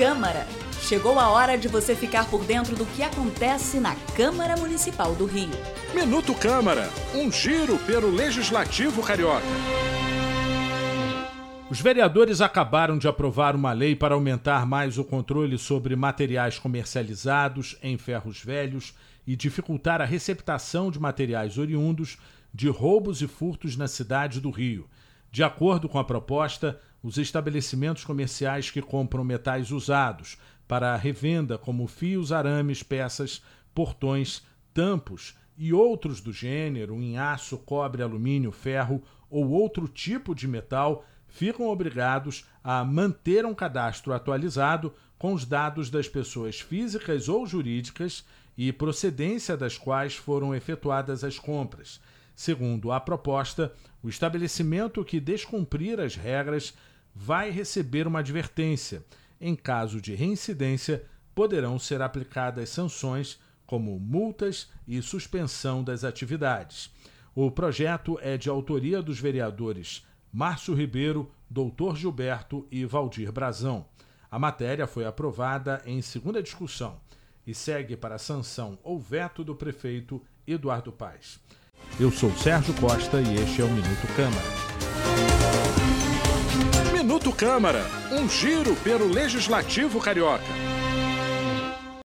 Câmara. Chegou a hora de você ficar por dentro do que acontece na Câmara Municipal do Rio. Minuto Câmara, um giro pelo Legislativo Carioca. Os vereadores acabaram de aprovar uma lei para aumentar mais o controle sobre materiais comercializados em ferros velhos e dificultar a receptação de materiais oriundos de roubos e furtos na cidade do Rio. De acordo com a proposta, os estabelecimentos comerciais que compram metais usados para revenda, como fios, arames, peças, portões, tampos e outros do gênero em aço, cobre, alumínio, ferro ou outro tipo de metal, ficam obrigados a manter um cadastro atualizado com os dados das pessoas físicas ou jurídicas e procedência das quais foram efetuadas as compras. Segundo a proposta, o estabelecimento que descumprir as regras vai receber uma advertência. Em caso de reincidência, poderão ser aplicadas sanções como multas e suspensão das atividades. O projeto é de autoria dos vereadores Márcio Ribeiro, Doutor Gilberto e Valdir Brazão. A matéria foi aprovada em segunda discussão e segue para sanção ou veto do prefeito Eduardo Paes. Eu sou Sérgio Costa e este é o Minuto Câmara. Minuto Câmara, um giro pelo Legislativo Carioca.